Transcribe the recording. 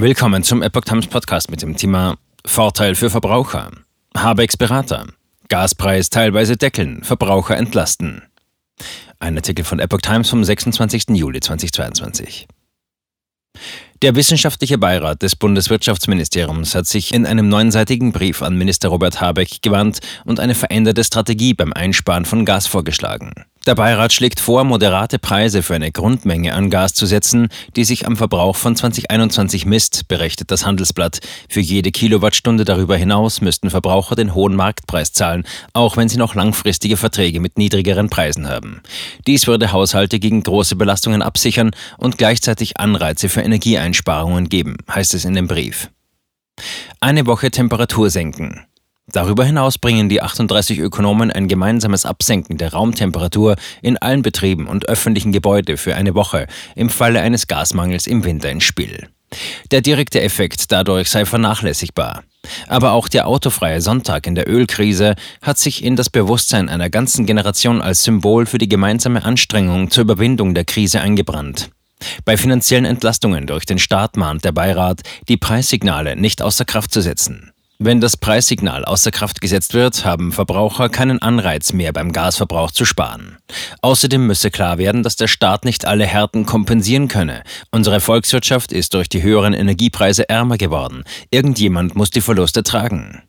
Willkommen zum Epoch Times Podcast mit dem Thema Vorteil für Verbraucher. Habecks Berater. Gaspreis teilweise deckeln, Verbraucher entlasten. Ein Artikel von Epoch Times vom 26. Juli 2022. Der wissenschaftliche Beirat des Bundeswirtschaftsministeriums hat sich in einem neunseitigen Brief an Minister Robert Habeck gewandt und eine veränderte Strategie beim Einsparen von Gas vorgeschlagen. Der Beirat schlägt vor, moderate Preise für eine Grundmenge an Gas zu setzen, die sich am Verbrauch von 2021 misst, berichtet das Handelsblatt. Für jede Kilowattstunde darüber hinaus müssten Verbraucher den hohen Marktpreis zahlen, auch wenn sie noch langfristige Verträge mit niedrigeren Preisen haben. Dies würde Haushalte gegen große Belastungen absichern und gleichzeitig Anreize für Energieeinsparungen geben, heißt es in dem Brief. Eine Woche Temperatur senken. Darüber hinaus bringen die 38 Ökonomen ein gemeinsames Absenken der Raumtemperatur in allen Betrieben und öffentlichen Gebäuden für eine Woche im Falle eines Gasmangels im Winter ins Spiel. Der direkte Effekt dadurch sei vernachlässigbar. Aber auch der autofreie Sonntag in der Ölkrise hat sich in das Bewusstsein einer ganzen Generation als Symbol für die gemeinsame Anstrengung zur Überwindung der Krise eingebrannt. Bei finanziellen Entlastungen durch den Staat mahnt der Beirat, die Preissignale nicht außer Kraft zu setzen. Wenn das Preissignal außer Kraft gesetzt wird, haben Verbraucher keinen Anreiz mehr beim Gasverbrauch zu sparen. Außerdem müsse klar werden, dass der Staat nicht alle Härten kompensieren könne. Unsere Volkswirtschaft ist durch die höheren Energiepreise ärmer geworden. Irgendjemand muss die Verluste tragen.